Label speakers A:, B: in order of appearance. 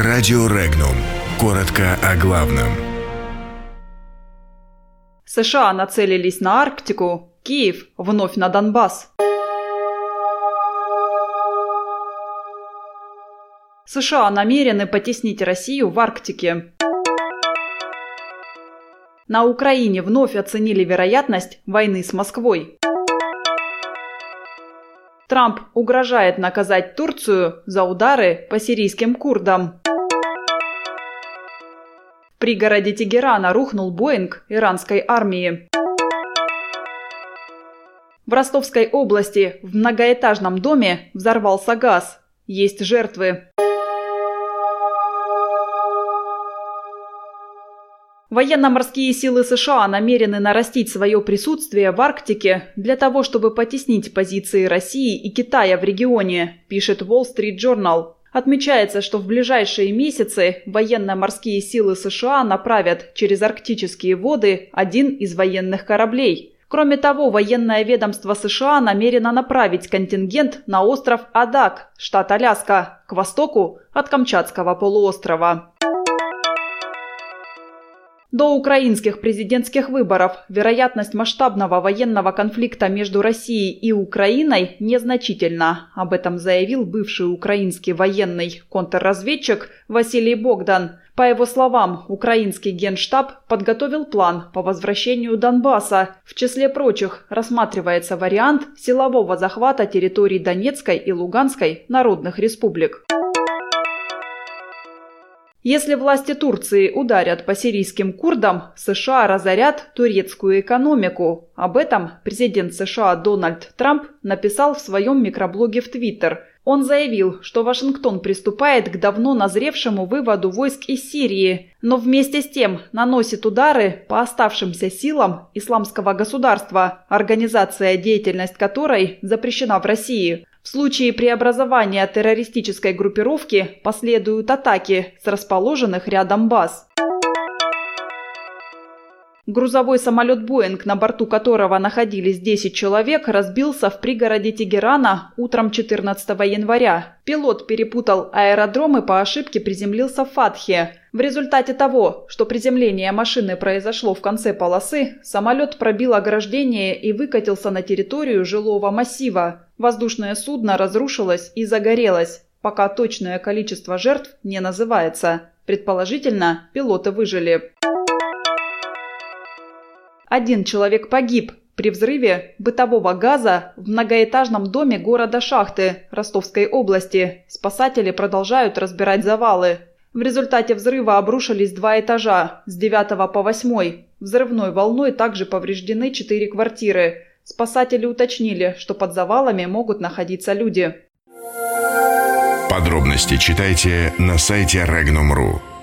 A: Радио Регнум. Коротко о главном.
B: США нацелились на Арктику, Киев вновь на Донбасс. США намерены потеснить Россию в Арктике. На Украине вновь оценили вероятность войны с Москвой. Трамп угрожает наказать Турцию за удары по сирийским курдам. Пригороде Тегерана рухнул Боинг иранской армии. В Ростовской области в многоэтажном доме взорвался газ. Есть жертвы. Военно-морские силы США намерены нарастить свое присутствие в Арктике для того, чтобы потеснить позиции России и Китая в регионе, пишет Wall Street Journal. Отмечается, что в ближайшие месяцы военно-морские силы США направят через арктические воды один из военных кораблей. Кроме того, военное ведомство США намерено направить контингент на остров Адак, штат Аляска, к востоку от Камчатского полуострова. До украинских президентских выборов вероятность масштабного военного конфликта между Россией и Украиной незначительна. Об этом заявил бывший украинский военный контрразведчик Василий Богдан. По его словам, украинский генштаб подготовил план по возвращению Донбасса. В числе прочих рассматривается вариант силового захвата территорий Донецкой и Луганской народных республик. Если власти Турции ударят по сирийским курдам, США разорят турецкую экономику. Об этом президент США Дональд Трамп написал в своем микроблоге в Твиттер. Он заявил, что Вашингтон приступает к давно назревшему выводу войск из Сирии, но вместе с тем наносит удары по оставшимся силам исламского государства, организация деятельность которой запрещена в России. В случае преобразования террористической группировки последуют атаки с расположенных рядом баз. Грузовой самолет «Боинг», на борту которого находились 10 человек, разбился в пригороде Тегерана утром 14 января. Пилот перепутал аэродром и по ошибке приземлился в Фатхе. В результате того, что приземление машины произошло в конце полосы, самолет пробил ограждение и выкатился на территорию жилого массива. Воздушное судно разрушилось и загорелось. Пока точное количество жертв не называется. Предположительно, пилоты выжили. Один человек погиб при взрыве бытового газа в многоэтажном доме города Шахты Ростовской области. Спасатели продолжают разбирать завалы. В результате взрыва обрушились два этажа с 9 по 8. Взрывной волной также повреждены четыре квартиры. Спасатели уточнили, что под завалами могут находиться люди.
A: Подробности читайте на сайте Regnum.ru.